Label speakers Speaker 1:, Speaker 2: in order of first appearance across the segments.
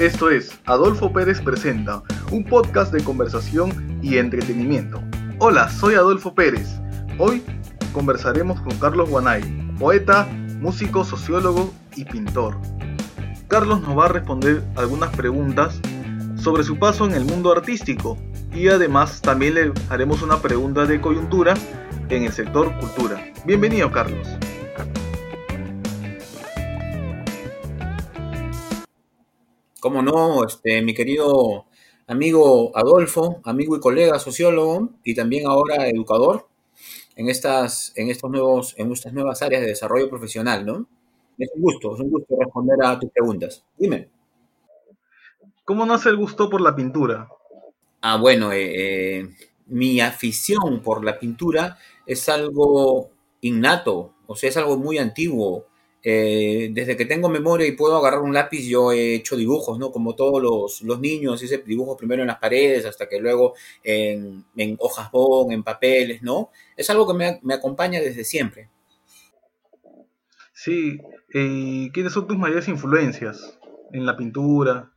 Speaker 1: Esto es Adolfo Pérez Presenta, un podcast de conversación y entretenimiento. Hola, soy Adolfo Pérez. Hoy conversaremos con Carlos Guanay, poeta, músico, sociólogo y pintor. Carlos nos va a responder algunas preguntas sobre su paso en el mundo artístico y además también le haremos una pregunta de coyuntura en el sector cultura. Bienvenido Carlos.
Speaker 2: Cómo no, este, mi querido amigo Adolfo, amigo y colega sociólogo y también ahora educador en estas, en estos nuevos, en estas nuevas áreas de desarrollo profesional, ¿no? Es un gusto, es un gusto responder a tus preguntas. Dime.
Speaker 1: ¿Cómo nace el gusto por la pintura?
Speaker 2: Ah, bueno, eh, eh, mi afición por la pintura es algo innato, o sea, es algo muy antiguo. Eh, desde que tengo memoria y puedo agarrar un lápiz, yo he hecho dibujos, ¿no? Como todos los, los niños, hice dibujos primero en las paredes, hasta que luego en, en hojas bon, en papeles, ¿no? Es algo que me, me acompaña desde siempre.
Speaker 1: Sí, ¿y quiénes son tus mayores influencias en la pintura?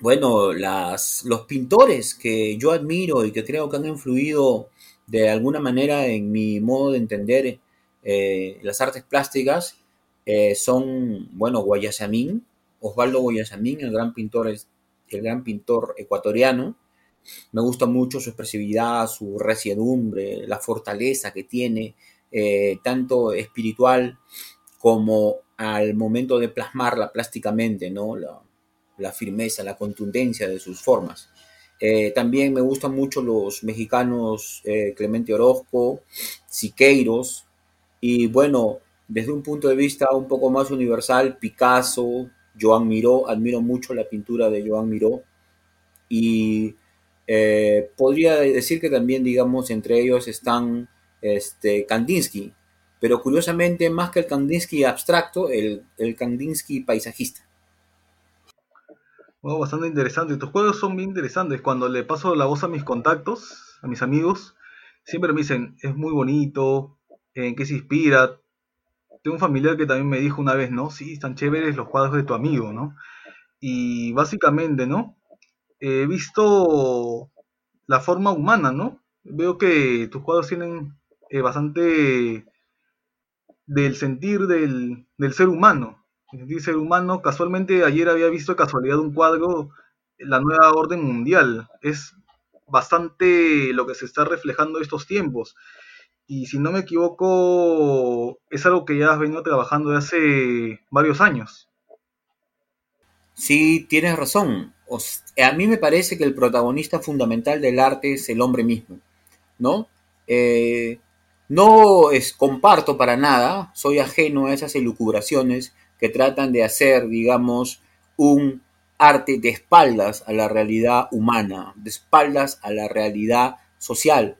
Speaker 2: Bueno, las, los pintores que yo admiro y que creo que han influido de alguna manera en mi modo de entender eh, las artes plásticas eh, son, bueno, Guayasamín, Osvaldo Guayasamín, el gran pintor, el gran pintor ecuatoriano. Me gusta mucho su expresividad, su resiedumbre, la fortaleza que tiene, eh, tanto espiritual como al momento de plasmarla plásticamente, ¿no? La, firmeza, la contundencia de sus formas. También me gustan mucho los mexicanos Clemente Orozco, Siqueiros, y bueno, desde un punto de vista un poco más universal, Picasso, Joan Miró, admiro mucho la pintura de Joan Miró y eh, podría decir que también, digamos, entre ellos están este, Kandinsky, pero curiosamente más que el Kandinsky abstracto, el, el Kandinsky paisajista.
Speaker 1: Bueno, bastante interesante. Tus juegos son bien interesantes. Cuando le paso la voz a mis contactos, a mis amigos, siempre me dicen, es muy bonito, en qué se inspira. Tengo un familiar que también me dijo una vez, ¿no? Sí, están chéveres los cuadros de tu amigo, ¿no? Y básicamente, ¿no? He visto la forma humana, ¿no? Veo que tus cuadros tienen eh, bastante del sentir del, del ser humano. El sentir ser humano. Casualmente ayer había visto de casualidad un cuadro, La Nueva Orden Mundial. Es bastante lo que se está reflejando estos tiempos. Y si no me equivoco, es algo que ya has venido trabajando de hace varios años.
Speaker 2: Sí, tienes razón. a mí me parece que el protagonista fundamental del arte es el hombre mismo, ¿no? Eh, no es, comparto para nada, soy ajeno a esas elucubraciones que tratan de hacer, digamos, un arte de espaldas a la realidad humana, de espaldas a la realidad social,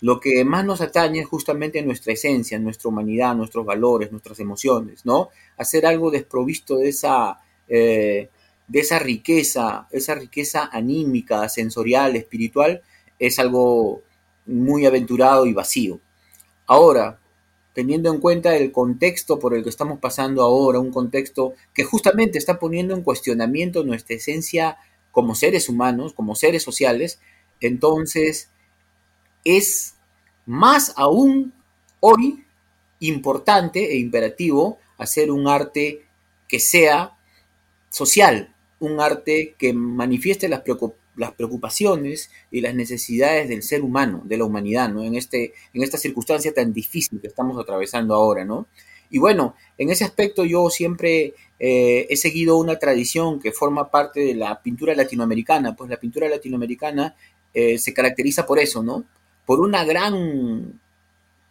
Speaker 2: lo que más nos atañe es justamente nuestra esencia, nuestra humanidad, nuestros valores, nuestras emociones, ¿no? Hacer algo desprovisto de esa, eh, de esa riqueza, esa riqueza anímica, sensorial, espiritual, es algo muy aventurado y vacío. Ahora, teniendo en cuenta el contexto por el que estamos pasando ahora, un contexto que justamente está poniendo en cuestionamiento nuestra esencia como seres humanos, como seres sociales, entonces es más aún hoy importante e imperativo hacer un arte que sea social, un arte que manifieste las, preocupaciones y las necesidades del ser humano, de la humanidad, ¿no? En, este, en esta circunstancia tan difícil que estamos atravesando ahora, ¿no? Y bueno, en ese aspecto yo siempre eh, he seguido una tradición que forma parte de la pintura latinoamericana, pues la pintura latinoamericana eh, se caracteriza por eso, ¿no? Por una gran,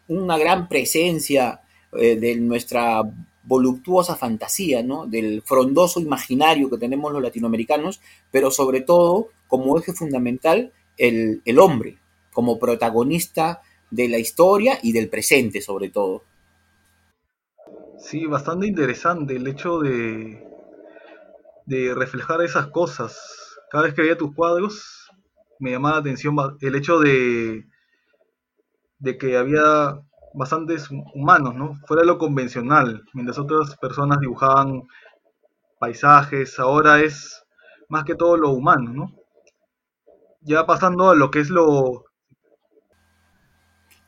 Speaker 2: una gran presencia eh, de nuestra voluptuosa fantasía, ¿no? del frondoso imaginario que tenemos los latinoamericanos, pero sobre todo como eje fundamental el, el hombre, como protagonista de la historia y del presente sobre todo.
Speaker 1: Sí, bastante interesante el hecho de, de reflejar esas cosas. Cada vez que veía tus cuadros me llamaba la atención el hecho de, de que había bastantes humanos, ¿no? Fuera de lo convencional, mientras otras personas dibujaban paisajes, ahora es más que todo lo humano, ¿no? Ya pasando a lo que es lo...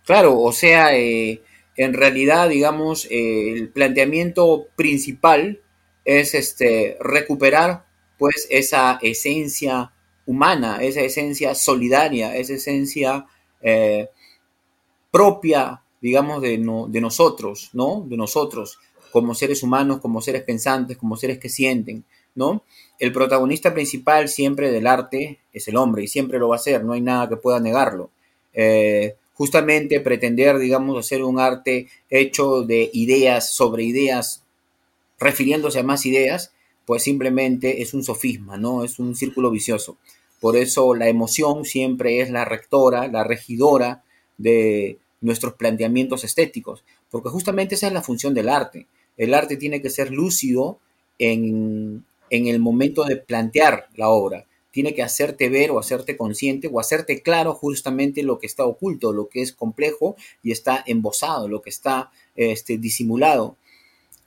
Speaker 2: Claro, o sea, eh, en realidad, digamos, eh, el planteamiento principal es este, recuperar pues esa esencia humana, esa esencia solidaria, esa esencia eh, propia, digamos, de, de nosotros, ¿no? De nosotros, como seres humanos, como seres pensantes, como seres que sienten, ¿no? El protagonista principal siempre del arte es el hombre y siempre lo va a ser, no hay nada que pueda negarlo. Eh, justamente pretender, digamos, hacer un arte hecho de ideas sobre ideas, refiriéndose a más ideas, pues simplemente es un sofisma, ¿no? Es un círculo vicioso. Por eso la emoción siempre es la rectora, la regidora de nuestros planteamientos estéticos, porque justamente esa es la función del arte. El arte tiene que ser lúcido en, en el momento de plantear la obra. Tiene que hacerte ver o hacerte consciente o hacerte claro justamente lo que está oculto, lo que es complejo y está embosado, lo que está este, disimulado.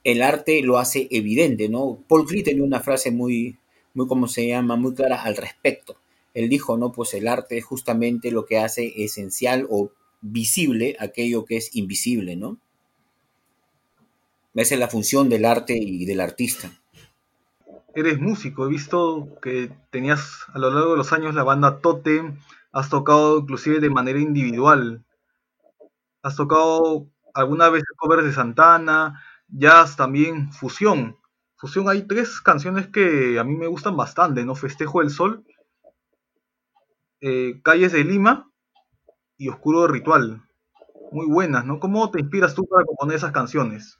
Speaker 2: El arte lo hace evidente, ¿no? Paul Klee tenía una frase muy, muy, ¿cómo se llama?, muy clara al respecto. Él dijo, no, pues el arte es justamente lo que hace esencial o visible aquello que es invisible, ¿no? Esa es la función del arte y del artista.
Speaker 1: Eres músico, he visto que tenías a lo largo de los años la banda Totem, has tocado inclusive de manera individual, has tocado alguna vez covers de Santana, jazz también, fusión. Fusión hay tres canciones que a mí me gustan bastante, ¿no? Festejo del Sol, eh, Calles de Lima y Oscuro Ritual. Muy buenas, ¿no? ¿Cómo te inspiras tú para componer esas canciones?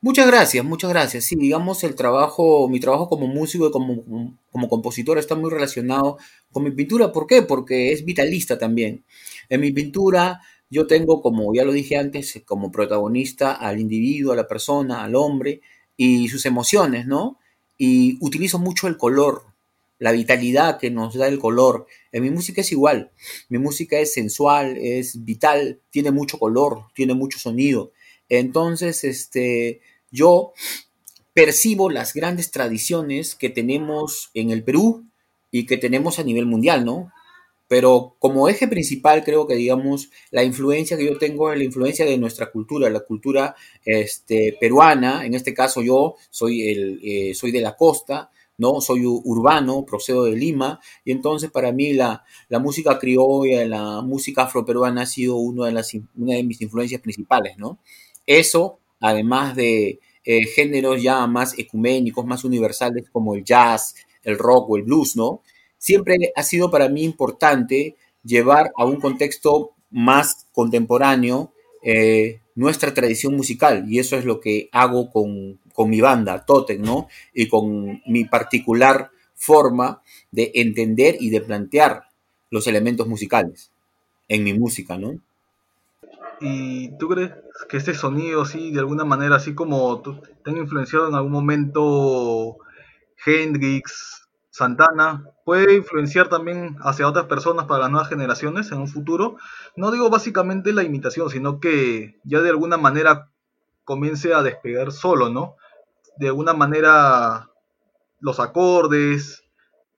Speaker 2: Muchas gracias, muchas gracias. Sí, digamos, el trabajo, mi trabajo como músico y como, como compositor está muy relacionado con mi pintura. ¿Por qué? Porque es vitalista también. En mi pintura yo tengo, como ya lo dije antes, como protagonista al individuo, a la persona, al hombre y sus emociones, ¿no? Y utilizo mucho el color, la vitalidad que nos da el color. En mi música es igual. Mi música es sensual, es vital, tiene mucho color, tiene mucho sonido. Entonces, este, yo percibo las grandes tradiciones que tenemos en el Perú y que tenemos a nivel mundial, ¿no? Pero como eje principal creo que, digamos, la influencia que yo tengo es la influencia de nuestra cultura, la cultura este, peruana. En este caso yo soy, el, eh, soy de la costa, ¿no? Soy urbano, procedo de Lima, y entonces para mí la, la música criolla, la música afroperuana ha sido una de, las, una de mis influencias principales, ¿no? Eso, además de eh, géneros ya más ecuménicos, más universales como el jazz, el rock o el blues, ¿no? Siempre ha sido para mí importante llevar a un contexto más contemporáneo eh, nuestra tradición musical y eso es lo que hago con, con mi banda, Totem, ¿no? Y con mi particular forma de entender y de plantear los elementos musicales en mi música, ¿no?
Speaker 1: ¿Y tú crees que este sonido, así, de alguna manera, así como te han influenciado en algún momento Hendrix, Santana, puede influenciar también hacia otras personas para las nuevas generaciones en un futuro? No digo básicamente la imitación, sino que ya de alguna manera comience a despegar solo, ¿no? De alguna manera los acordes,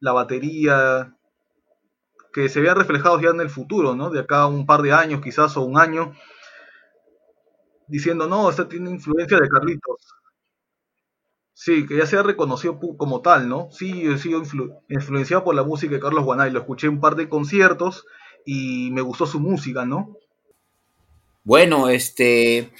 Speaker 1: la batería, que se vean reflejados ya en el futuro, ¿no? De acá a un par de años quizás o un año, diciendo, no, esta tiene influencia de Carlitos. Sí, que ya sea reconocido como tal, ¿no? Sí, he sido influenciado por la música de Carlos Guanay, lo escuché en un par de conciertos y me gustó su música, ¿no?
Speaker 2: Bueno, este,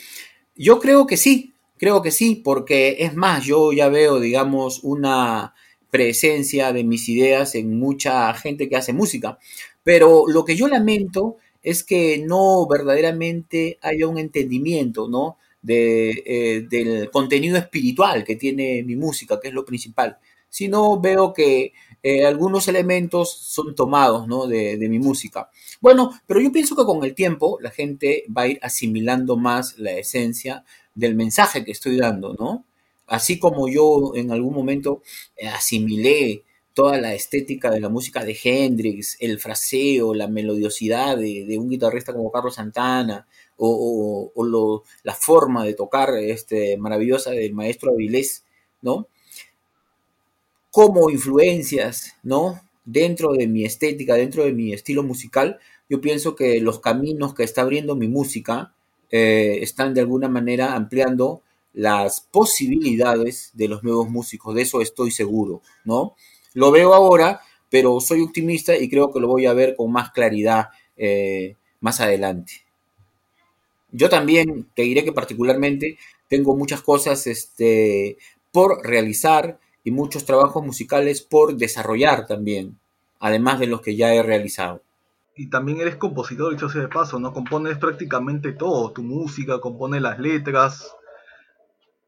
Speaker 2: yo creo que sí, Creo que sí, porque es más, yo ya veo, digamos, una presencia de mis ideas en mucha gente que hace música. Pero lo que yo lamento es que no verdaderamente haya un entendimiento, ¿no? De, eh, del contenido espiritual que tiene mi música, que es lo principal. Sino veo que eh, algunos elementos son tomados, ¿no? De, de mi música. Bueno, pero yo pienso que con el tiempo la gente va a ir asimilando más la esencia del mensaje que estoy dando, ¿no? Así como yo en algún momento eh, asimilé toda la estética de la música de Hendrix, el fraseo, la melodiosidad de, un guitarrista como Carlos Santana, o, la forma de tocar este, maravillosa del maestro Avilés, ¿no? como influencias, ¿no? Dentro de mi estética, dentro de mi estilo musical, yo pienso que los caminos que está abriendo mi música eh, están de alguna manera ampliando las posibilidades de los nuevos músicos, de eso estoy seguro, ¿no? Lo veo ahora, pero soy optimista y creo que lo voy a ver con más claridad eh, más adelante. Yo también te diré que particularmente tengo muchas cosas este, por realizar y muchos trabajos musicales por desarrollar también, además de los que ya he realizado.
Speaker 1: Y también eres compositor, dicho sea de paso, ¿no? Compones prácticamente todo, tu música, compones las letras.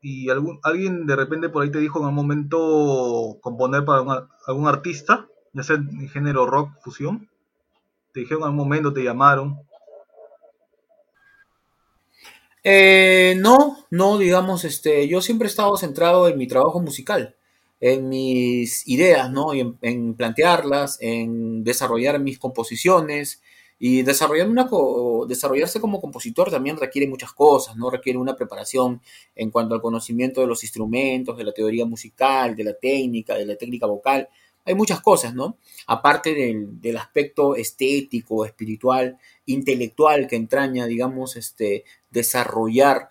Speaker 1: Y algún, alguien de repente por ahí te dijo en un momento componer para algún artista, ya sea en género rock, fusión. Te dijeron en algún momento, te llamaron.
Speaker 2: Eh, no, no, digamos, este, yo siempre he estado centrado en mi trabajo musical, en mis ideas, ¿no? Y en, plantearlas, en desarrollar mis composiciones y desarrollar una desarrollarse como compositor también requiere muchas cosas, ¿no? Requiere una preparación en cuanto al conocimiento de los instrumentos, de la teoría musical, de la técnica, de la técnica vocal hay muchas cosas, ¿no? Aparte del, aspecto estético, espiritual, intelectual que entraña, digamos, este, desarrollar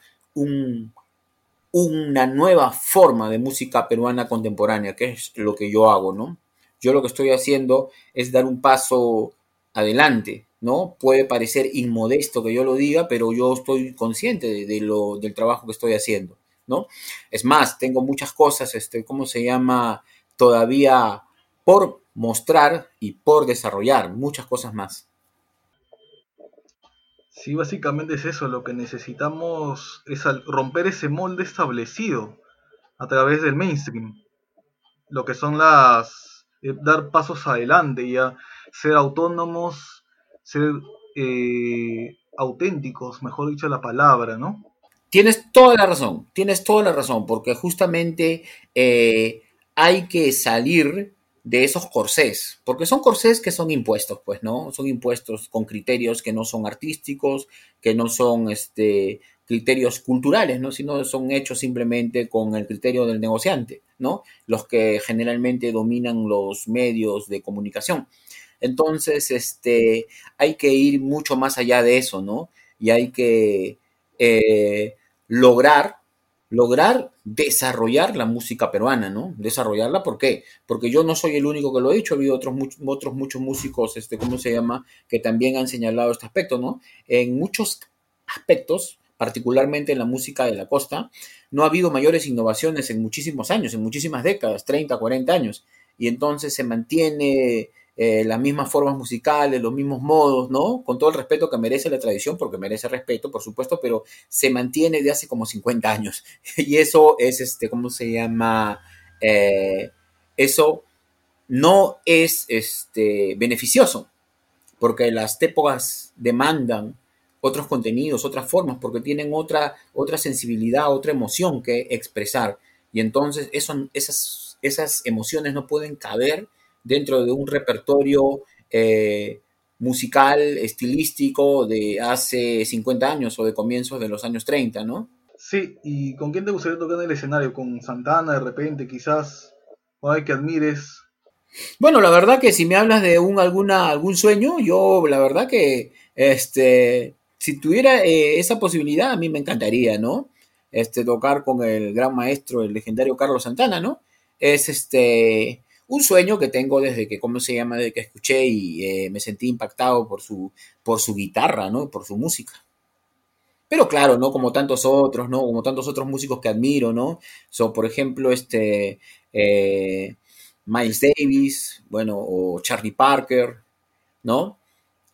Speaker 2: una nueva forma de música peruana contemporánea, que es lo que yo hago, ¿no? Yo lo que estoy haciendo es dar un paso adelante, ¿no? Puede parecer inmodesto que yo lo diga, pero yo estoy consciente de, lo, del trabajo que estoy haciendo, ¿no? Es más, tengo muchas cosas, este, ¿cómo se llama? Todavía por mostrar y por desarrollar muchas cosas más.
Speaker 1: Sí, básicamente es eso, lo que necesitamos es romper ese molde establecido a través del mainstream, lo que son las... Eh, dar pasos adelante, ya ser autónomos, ser eh, auténticos, mejor dicho la palabra, ¿no?
Speaker 2: Tienes toda la razón, tienes toda la razón, porque justamente eh, hay que salir de esos corsés, porque son corsés que son impuestos, pues, ¿no? Son impuestos con criterios que no son artísticos, que no son este, criterios culturales, ¿no? Sino son hechos simplemente con el criterio del negociante, ¿no? Los que generalmente dominan los medios de comunicación. Entonces, este, hay que ir mucho más allá de eso, ¿no? Y hay que eh, lograr lograr desarrollar la música peruana, ¿no? Desarrollarla, ¿por qué? Porque yo no soy el único que lo he dicho, ha habido otros, otros muchos músicos, este, ¿cómo se llama?, que también han señalado este aspecto, ¿no? En muchos aspectos, particularmente en la música de la costa, no ha habido mayores innovaciones en muchísimos años, en muchísimas décadas, 30, 40 años, y entonces se mantiene eh, las mismas formas musicales, los mismos modos, ¿no? Con todo el respeto que merece la tradición, porque merece respeto, por supuesto, pero se mantiene de hace como 50 años. Y eso es, este, ¿cómo se llama? Eh, eso no es este, beneficioso, porque las épocas demandan otros contenidos, otras formas, porque tienen otra, otra sensibilidad, otra emoción que expresar. Y entonces eso, esas, esas emociones no pueden caber dentro de un repertorio eh, musical, estilístico de hace 50 años o de comienzos de los años 30, ¿no?
Speaker 1: Sí, ¿y con quién te gustaría tocar en el escenario? ¿Con Santana de repente, quizás? ¿O hay que admires?
Speaker 2: Bueno, la verdad que si me hablas de un alguna algún sueño, yo la verdad que este si tuviera eh, esa posibilidad a mí me encantaría, ¿no? Este tocar con el gran maestro, el legendario Carlos Santana, ¿no? Es este un sueño que tengo desde que, ¿cómo se llama? Desde que escuché y eh, me sentí impactado por su, por su guitarra, ¿no? Por su música. Pero claro, ¿no? Como tantos otros, ¿no? Como tantos otros músicos que admiro, ¿no? Son, por ejemplo, este... Eh, Miles Davis, bueno, o Charlie Parker, ¿no?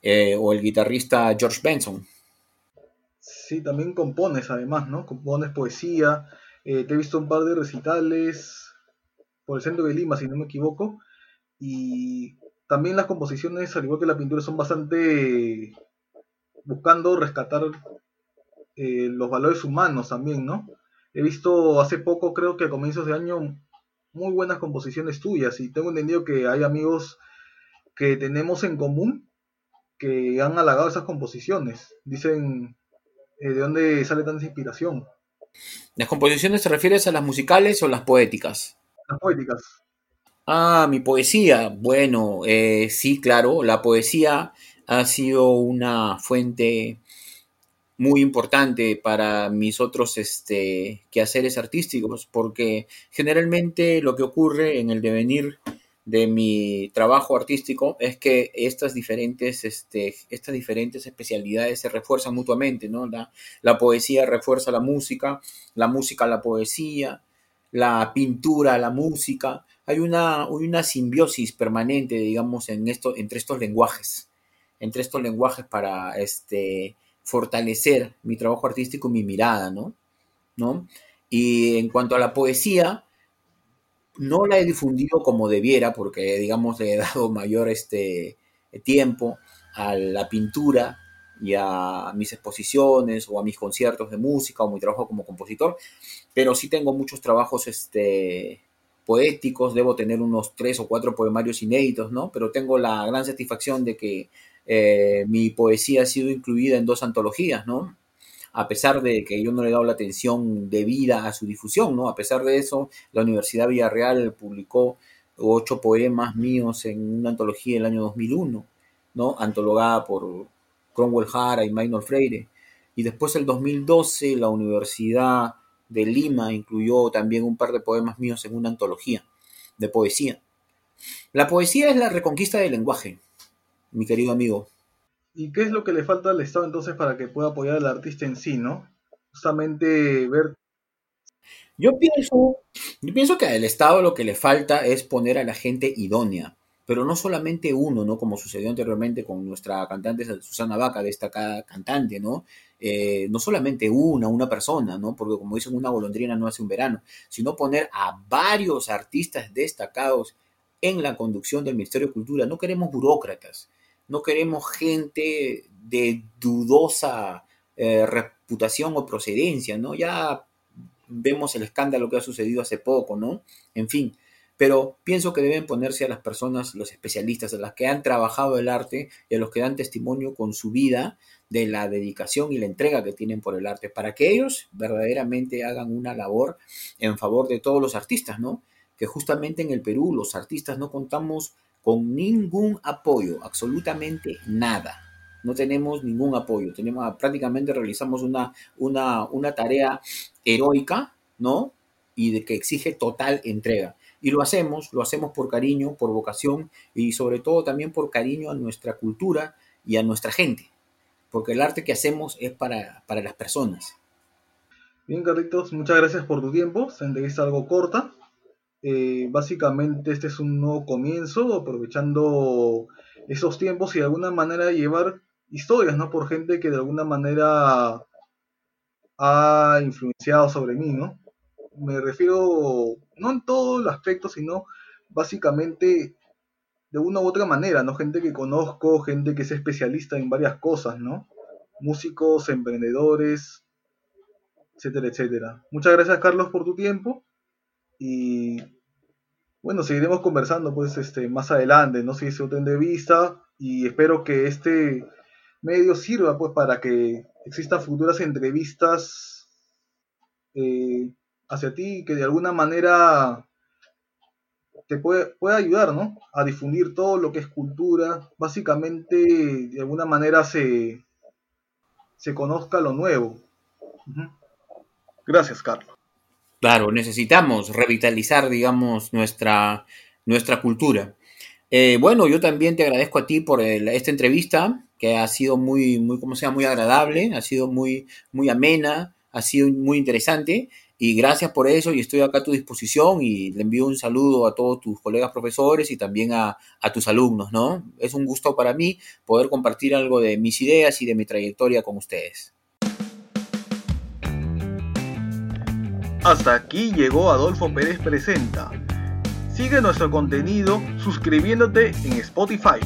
Speaker 2: Eh, o el guitarrista George Benson.
Speaker 1: Sí, también compones además, ¿no? Compones poesía. te he visto un par de recitales por el centro de Lima, si no me equivoco. Y también las composiciones, al igual que la pintura, son bastante buscando rescatar eh, los valores humanos también, ¿no? He visto hace poco, creo que a comienzos de año, muy buenas composiciones tuyas y tengo entendido que hay amigos que tenemos en común que han halagado esas composiciones. Dicen, eh, ¿de dónde sale tanta inspiración?
Speaker 2: ¿Las composiciones te refieres a las musicales o las poéticas?
Speaker 1: Las poéticas.
Speaker 2: Ah, mi poesía. Bueno, eh, sí, claro, la poesía ha sido una fuente muy importante para mis otros este, quehaceres artísticos, porque generalmente lo que ocurre en el devenir de mi trabajo artístico es que estas diferentes, este, estas diferentes especialidades se refuerzan mutuamente, ¿no? La, la poesía refuerza la música, la música la poesía, la pintura la música. Hay una, una simbiosis permanente, digamos, en esto, entre estos lenguajes, entre estos lenguajes para este, fortalecer mi trabajo artístico, mi mirada, ¿no? ¿no? Y en cuanto a la poesía, no la he difundido como debiera, porque digamos le he dado mayor este, tiempo a la pintura y a mis exposiciones o a mis conciertos de música o mi trabajo como compositor, pero sí tengo muchos trabajos este, poéticos, debo tener unos tres o cuatro poemarios inéditos, ¿no? Pero tengo la gran satisfacción de que eh, mi poesía ha sido incluida en dos antologías, ¿no? a pesar de que yo no le he dado la atención debida a su difusión, ¿no? A pesar de eso, la Universidad Villarreal publicó ocho poemas míos en una antología el año 2001, ¿no? Antologada por Cromwell Jara y Maynor Freire. Y después, el 2012, la Universidad de Lima incluyó también un par de poemas míos en una antología de poesía. La poesía es la reconquista del lenguaje, mi querido amigo.
Speaker 1: ¿Y qué es lo que le falta al Estado entonces para que pueda apoyar al artista en sí, no? Justamente ver...
Speaker 2: Yo pienso, yo pienso que al Estado lo que le falta es poner a la gente idónea, pero no solamente uno, ¿no? Como sucedió anteriormente con nuestra cantante Susana Vaca, destacada cantante, ¿no? Eh, no solamente una, una persona, ¿no? Porque como dicen, una golondrina no hace un verano, sino poner a varios artistas destacados en la conducción del Ministerio de Cultura. No queremos burócratas, no queremos gente de dudosa eh, reputación o procedencia, ¿no? Ya vemos el escándalo que ha sucedido hace poco, ¿no? En fin, pero pienso que deben ponerse a las personas, los especialistas, a las que han trabajado el arte y a los que dan testimonio con su vida de la dedicación y la entrega que tienen por el arte, para que ellos verdaderamente hagan una labor en favor de todos los artistas, ¿no? Que justamente en el Perú los artistas no contamos con ningún apoyo, absolutamente nada. No tenemos ningún apoyo. Tenemos, prácticamente realizamos una, una, una tarea heroica, ¿no? Y de que exige total entrega. Y lo hacemos, lo hacemos por cariño, por vocación y sobre todo también por cariño a nuestra cultura y a nuestra gente. Porque el arte que hacemos es para, para las personas.
Speaker 1: Bien, Carlitos, muchas gracias por tu tiempo. Se entrevista algo corta. Eh, básicamente este es un nuevo comienzo, aprovechando esos tiempos y de alguna manera llevar historias, ¿no? Por gente que de alguna manera ha influenciado sobre mí, ¿no? Me refiero no en todo el aspecto, sino básicamente de una u otra manera, ¿no? Gente que conozco, gente que es especialista en varias cosas, ¿no? Músicos, emprendedores, etcétera, etcétera. Muchas gracias, Carlos, por tu tiempo. Y bueno, seguiremos conversando pues este más adelante, no si otra entrevista y espero que este medio sirva pues para que existan futuras entrevistas eh, hacia ti que de alguna manera te puede, ayudar, ¿no? A difundir todo lo que es cultura, básicamente de alguna manera se, se conozca lo nuevo. Gracias, Carlos.
Speaker 2: Claro, necesitamos revitalizar, digamos, nuestra, nuestra cultura. Eh, bueno, yo también te agradezco a ti por esta entrevista, que ha sido muy, muy, como sea, muy agradable, ha sido muy, muy amena, ha sido muy interesante. Y gracias por eso y estoy acá a tu disposición y le envío un saludo a todos tus colegas profesores y también a, a, tus alumnos, ¿no? Es un gusto para mí poder compartir algo de mis ideas y de mi trayectoria con ustedes.
Speaker 1: Hasta aquí llegó Adolfo Pérez Presenta. Sigue nuestro contenido suscribiéndote en Spotify.